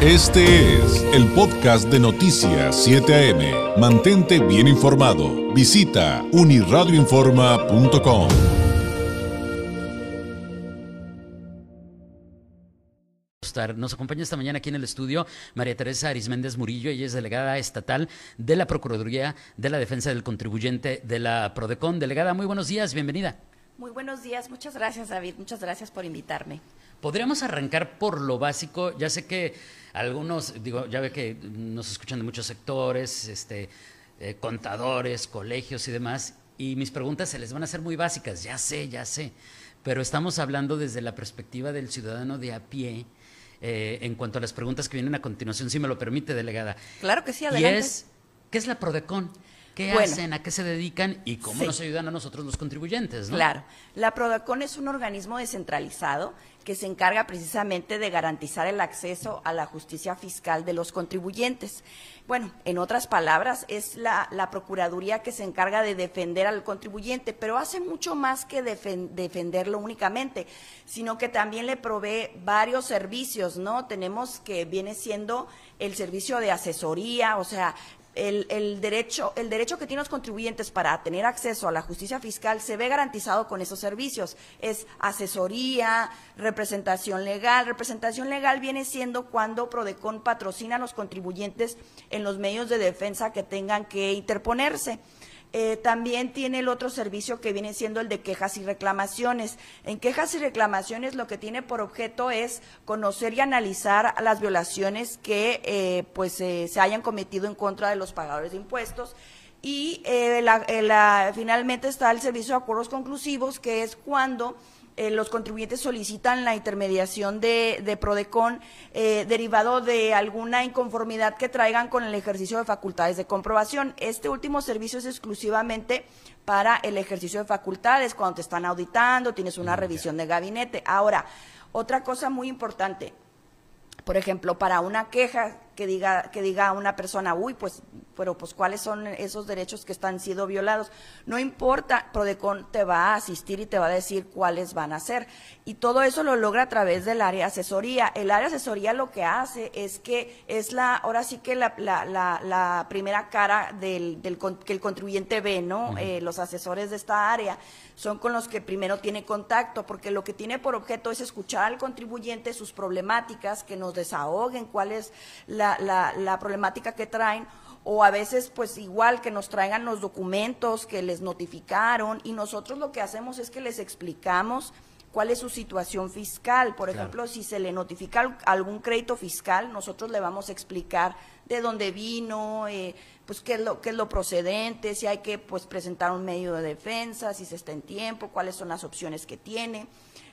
Este es el podcast de Noticias 7 AM. Mantente bien informado. Visita uniradioinforma.com. Nos acompaña esta mañana aquí en el estudio María Teresa Arisméndez Murillo, ella es delegada estatal de la Procuraduría de la Defensa del Contribuyente de la Prodecon. Delegada, muy buenos días, bienvenida. Muy buenos días, muchas gracias David, muchas gracias por invitarme. Podríamos arrancar por lo básico, ya sé que algunos, digo, ya ve que nos escuchan de muchos sectores, este, eh, contadores, colegios y demás, y mis preguntas se les van a hacer muy básicas, ya sé, ya sé, pero estamos hablando desde la perspectiva del ciudadano de a pie, eh, en cuanto a las preguntas que vienen a continuación, si me lo permite, delegada. Claro que sí, adelante. Y es, ¿qué es la Prodecon? ¿Qué hacen? ¿A qué se dedican? ¿Y cómo nos ayudan a nosotros los contribuyentes? Claro. La Prodecon es un organismo descentralizado que se encarga precisamente de garantizar el acceso a la justicia fiscal de los contribuyentes. Bueno, en otras palabras, es la, Procuraduría que se encarga de defender al contribuyente, pero hace mucho más que defenderlo únicamente, sino que también le provee varios servicios, ¿no? Tenemos que viene siendo el servicio de asesoría, o sea, el, derecho, el derecho que tienen los contribuyentes para tener acceso a la justicia fiscal se ve garantizado con esos servicios. Es asesoría, representación legal. Representación legal viene siendo cuando Prodecon patrocina a los contribuyentes en los medios de defensa que tengan que interponerse. Eh, también tiene el otro servicio que viene siendo el de quejas y reclamaciones. En quejas y reclamaciones lo que tiene por objeto es conocer y analizar las violaciones que eh, pues eh, se hayan cometido en contra de los pagadores de impuestos. Y finalmente está el servicio de acuerdos conclusivos, que es cuando eh, los contribuyentes solicitan la intermediación de, de Prodecon eh, derivado de alguna inconformidad que traigan con el ejercicio de facultades de comprobación. Este último servicio es exclusivamente para el ejercicio de facultades, cuando te están auditando, tienes una revisión de gabinete. Ahora, otra cosa muy importante, por ejemplo, para una queja que diga que diga una persona, uy, pues pero pues cuáles son esos derechos que están siendo violados. No importa, Prodecon te va a asistir y te va a decir cuáles van a ser. Y todo eso lo logra a través del área asesoría. El área asesoría lo que hace es que es la, ahora sí que la, la, la, primera cara del, del, que el contribuyente ve, ¿no? Eh, los asesores de esta área son con los que primero tiene contacto, porque lo que tiene por objeto es escuchar al contribuyente sus problemáticas, que nos desahoguen cuál es la, la, la problemática que traen o a veces pues igual que nos traigan los documentos que les notificaron y nosotros lo que hacemos es que les explicamos cuál es su situación fiscal. Por ejemplo, si se le notifica algún crédito fiscal, nosotros le vamos a explicar de dónde vino, eh, pues qué es, lo, qué es lo procedente, si hay que pues presentar un medio de defensa, si se está en tiempo, cuáles son las opciones que tiene.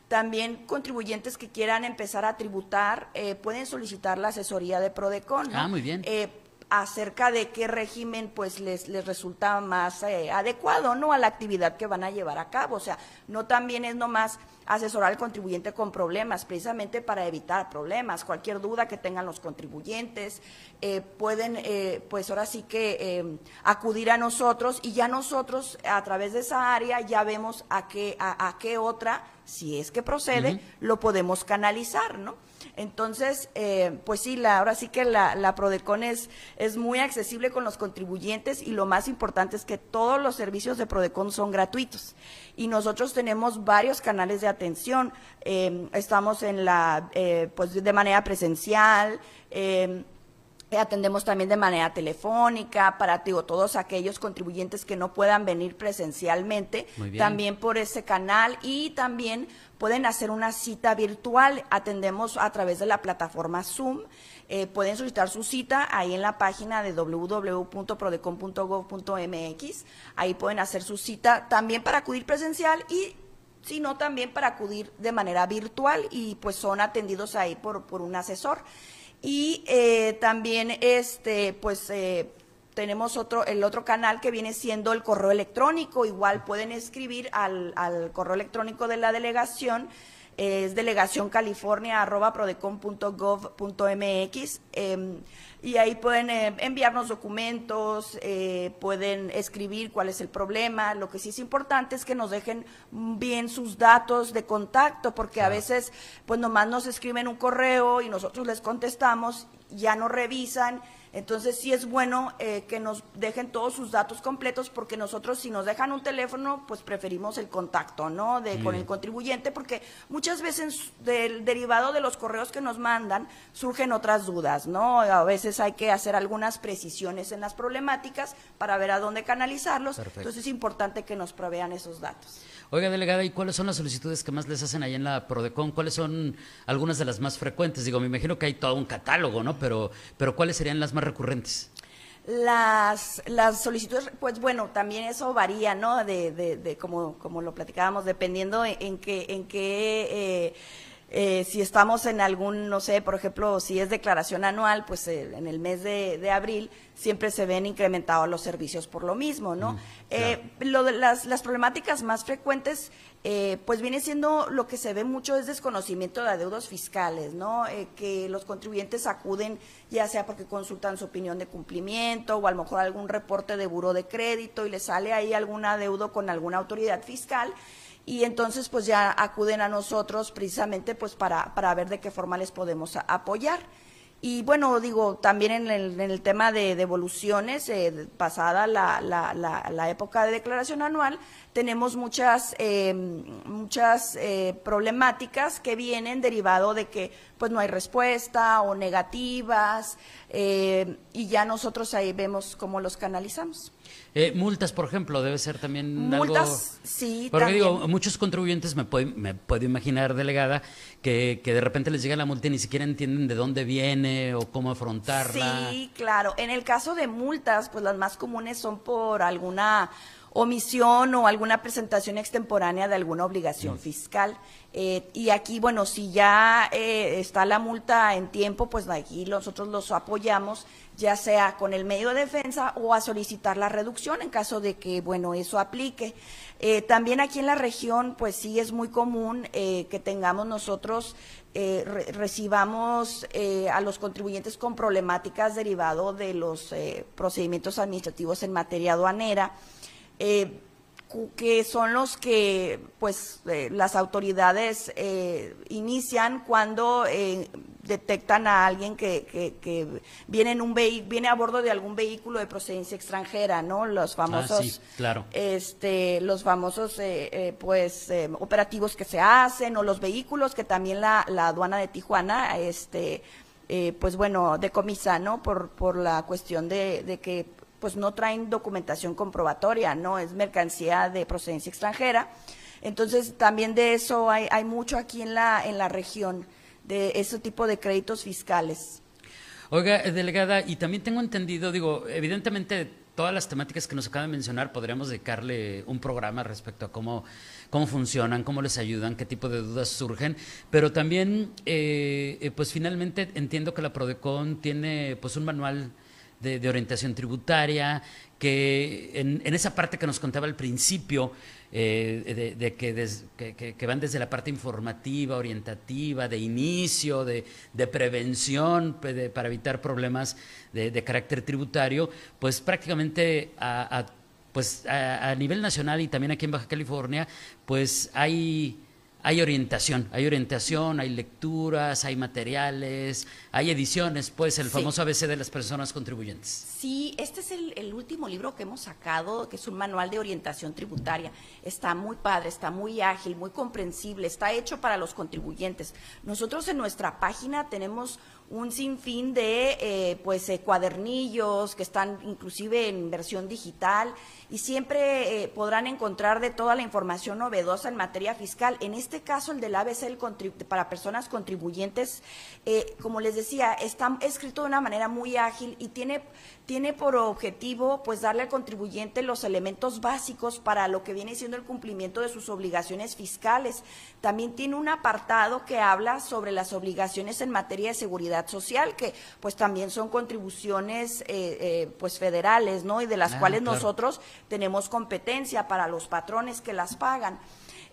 También contribuyentes que quieran empezar a tributar eh, pueden solicitar la asesoría de Prodecon. Ah, muy bien. Eh, acerca de qué régimen pues les, les resulta más eh, adecuado no a la actividad que van a llevar a cabo o sea no también es nomás asesorar al contribuyente con problemas precisamente para evitar problemas. Cualquier duda que tengan los contribuyentes eh, pueden eh, pues ahora sí que acudir a nosotros y ya nosotros a través de esa área ya vemos a qué a, qué otra si es que procede lo podemos canalizar no entonces, eh, pues sí, la, ahora sí que la, la Prodecon es, es, muy accesible con los contribuyentes y lo más importante es que todos los servicios de Prodecon son gratuitos. Y nosotros tenemos varios canales de atención. Eh, estamos en la, eh, pues de manera presencial. Atendemos también de manera telefónica para todos aquellos contribuyentes que no puedan venir presencialmente, también por ese canal y también pueden hacer una cita virtual. Atendemos a través de la plataforma Zoom. Eh, pueden solicitar su cita ahí en la página de www.prodecon.gov.mx. Ahí pueden hacer su cita también para acudir presencial y sino también para acudir de manera virtual y pues son atendidos ahí por, por un asesor. Y eh, también este pues eh, tenemos otro, el otro canal que viene siendo el correo electrónico. Igual pueden escribir al, al correo electrónico de la delegación es delegacioncalifornia.prodecon.gov.mx. Eh, y ahí pueden eh, enviarnos documentos, eh, pueden escribir cuál es el problema. Lo que sí es importante es que nos dejen bien sus datos de contacto, porque a veces, pues nomás nos escriben un correo y nosotros les contestamos, ya no revisan entonces sí es bueno eh, que nos dejen todos sus datos completos porque nosotros si nos dejan un teléfono, pues preferimos el contacto, ¿no? De, Con el contribuyente porque muchas veces del derivado de los correos que nos mandan surgen otras dudas, ¿no? A veces hay que hacer algunas precisiones en las problemáticas para ver a dónde canalizarlos. Entonces es importante que nos provean esos datos. Oiga, delegada, ¿y cuáles son las solicitudes que más les hacen ahí en la Prodecon? ¿Cuáles son algunas de las más frecuentes? Digo, me imagino que hay todo un catálogo, ¿no? Pero, pero ¿cuáles serían las más recurrentes? Las, las solicitudes, pues bueno, también eso varía, ¿no? De, de, de como, como lo platicábamos, dependiendo en, qué, en qué eh, eh, si estamos en algún, no sé, por ejemplo, si es declaración anual, pues eh, en el mes de, abril siempre se ven incrementados los servicios por lo mismo, ¿no? Mm, eh, lo de las, las, problemáticas más frecuentes, pues viene siendo lo que se ve mucho es desconocimiento de adeudos fiscales, ¿no? que los contribuyentes acuden ya sea porque consultan su opinión de cumplimiento o a lo mejor algún reporte de buro de crédito y les sale ahí algún adeudo con alguna autoridad fiscal y entonces pues ya acuden a nosotros precisamente pues para, para ver de qué forma les podemos apoyar. Y bueno, digo, también en el, en el tema de devoluciones, eh, pasada la, la, la, época de declaración anual, tenemos muchas, eh, muchas eh, problemáticas que vienen derivado de que pues no hay respuesta o negativas, y ya nosotros ahí vemos cómo los canalizamos. Eh, multas, por ejemplo, debe ser también multas, sí, Porque digo, muchos contribuyentes me puedo, me puedo imaginar, delegada, que, que de repente les llega la multa y ni siquiera entienden de dónde viene o cómo afrontarla. Sí, claro. En el caso de multas, pues las más comunes son por alguna omisión o alguna presentación extemporánea de alguna obligación mm. fiscal. Eh, y aquí, bueno, si ya eh, está la multa en tiempo, pues aquí nosotros los apoyamos, ya sea con el medio de defensa o a solicitar la reducción en caso de que, bueno, eso aplique. Eh, también aquí en la región, pues sí es muy común que tengamos nosotros recibamos a los contribuyentes con problemáticas derivado de los procedimientos administrativos en materia aduanera eh, que son los que pues eh, las autoridades eh, inician cuando eh, detectan a alguien que, que, viene en un viene a bordo de algún vehículo de procedencia extranjera no los ah, famosos claro. este los famosos pues operativos que se hacen o los vehículos que también la, la aduana de Tijuana este pues bueno decomisa no por por la cuestión de, de que pues no traen documentación comprobatoria, no es mercancía de procedencia extranjera. Entonces, también de eso hay, hay mucho aquí en la, en la región, de ese tipo de créditos fiscales. Oiga, delegada, y también tengo entendido, digo, evidentemente todas las temáticas que nos acaba de mencionar podríamos dedicarle un programa respecto a cómo, cómo funcionan, cómo les ayudan, qué tipo de dudas surgen, pero también, eh, eh, pues finalmente entiendo que la Prodecon tiene pues un manual de, orientación tributaria, que en, esa parte que nos contaba al principio, eh, de, que, van desde la parte informativa, orientativa, de inicio, de, prevención para evitar problemas de, carácter tributario, pues prácticamente pues a nivel nacional y también aquí en Baja California, pues hay hay orientación, hay orientación, hay lecturas, hay materiales, hay ediciones, pues el famoso ABC de las personas contribuyentes. Sí, este es el, último libro que hemos sacado, que es un manual de orientación tributaria. Está muy padre, está muy ágil, muy comprensible, está hecho para los contribuyentes. Nosotros en nuestra página tenemos un sinfín de eh, pues eh, cuadernillos que están inclusive en versión digital y siempre eh, podrán encontrar de toda la información novedosa en materia fiscal. En este caso, el del ABC el para personas contribuyentes, como les decía, está escrito de una manera muy ágil y tiene tiene por objetivo pues darle al contribuyente los elementos básicos para lo que viene siendo el cumplimiento de sus obligaciones fiscales. También tiene un apartado que habla sobre las obligaciones en materia de seguridad social, que pues también son contribuciones eh, eh, pues federales, ¿no? Y de las ah, cuales nosotros tenemos competencia para los patrones que las pagan.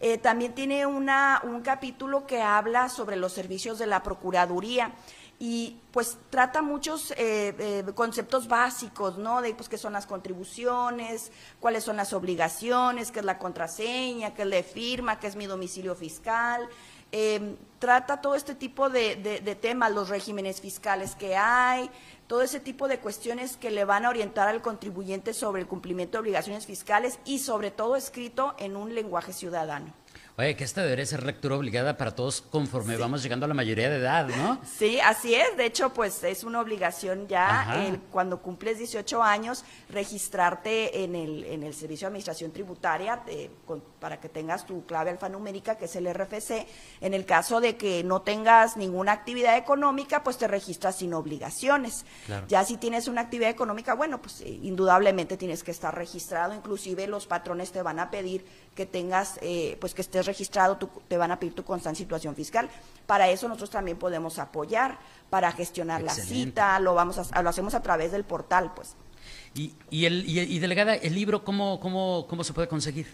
Eh, también tiene una, un capítulo que habla sobre los servicios de la Procuraduría y pues trata muchos eh, eh, conceptos básicos, ¿no? De pues qué son las contribuciones, cuáles son las obligaciones, qué es la contraseña, qué es la firma, qué es mi domicilio fiscal. Trata todo este tipo de, de, temas, los regímenes fiscales que hay, todo ese tipo de cuestiones que le van a orientar al contribuyente sobre el cumplimiento de obligaciones fiscales y sobre todo escrito en un lenguaje ciudadano. Oye, que esta debería ser lectura obligada para todos conforme vamos llegando a la mayoría de edad, ¿no? Sí, así es. De hecho, pues es una obligación ya cuando cumples 18 años registrarte en el, en el Servicio de Administración Tributaria para que tengas tu clave alfanumérica, que es el RFC. En el caso de que no tengas ninguna actividad económica, pues te registras sin obligaciones. Ya si tienes una actividad económica, bueno, pues eh, indudablemente tienes que estar registrado. Inclusive los patrones te van a pedir que tengas, eh, pues que estés registrado, te van a pedir tu constante situación fiscal. Para eso nosotros también podemos apoyar, para gestionar la cita, lo, vamos a, lo hacemos a través del portal, pues. Y, y, el, y, delegada, ¿el libro cómo, cómo, cómo se puede conseguir?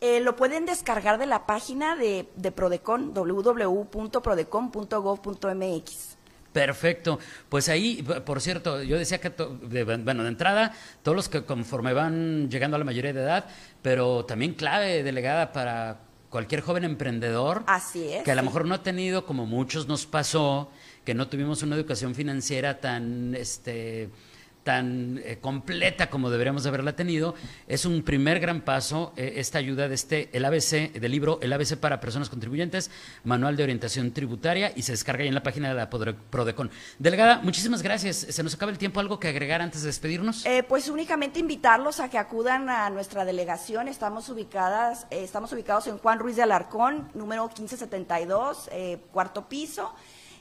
Eh, lo pueden descargar de la página de, de Prodecon, www.prodecon.gov.mx. Perfecto. Pues ahí, por cierto, yo decía que, bueno, de entrada, todos los que conforme van llegando a la mayoría de edad, pero también clave delegada para cualquier joven emprendedor. Así es. Que a lo mejor no ha tenido, como muchos nos pasó, que no tuvimos una educación financiera tan, este, tan eh, completa como deberíamos haberla tenido, es un primer gran paso eh, esta ayuda de este, el ABC, del libro El ABC para personas contribuyentes, Manual de Orientación Tributaria, y se descarga ahí en la página de la Prodecon. Delegada, muchísimas gracias. Se nos acaba el tiempo. ¿Algo que agregar antes de despedirnos? Eh, pues únicamente invitarlos a que acudan a nuestra delegación. Estamos ubicadas, estamos ubicados en Juan Ruiz de Alarcón, número 1572, cuarto piso.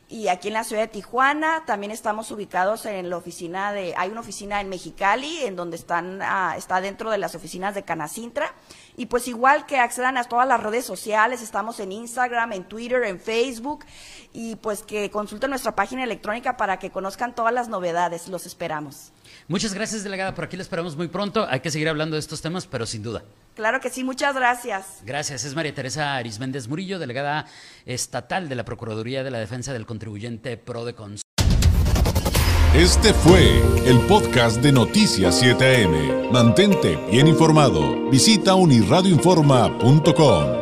Y aquí en la ciudad de Tijuana también estamos ubicados en la oficina de, hay una oficina en Mexicali, en donde están, ah, está dentro de las oficinas de Canacintra. Y pues igual que accedan a todas las redes sociales, estamos en Instagram, en Twitter, en Facebook, y pues que consulten nuestra página electrónica para que conozcan todas las novedades. Los esperamos. Muchas gracias, delegada. Por aquí la esperamos muy pronto. Hay que seguir hablando de estos temas, pero sin duda. Claro que sí, muchas gracias. Gracias. Es María Teresa Arisméndez Murillo, delegada estatal de la Procuraduría de la Defensa del Contribuyente PRODECONS. Este fue el podcast de Noticias 7am. Mantente bien informado. Visita unirradioinforma.com.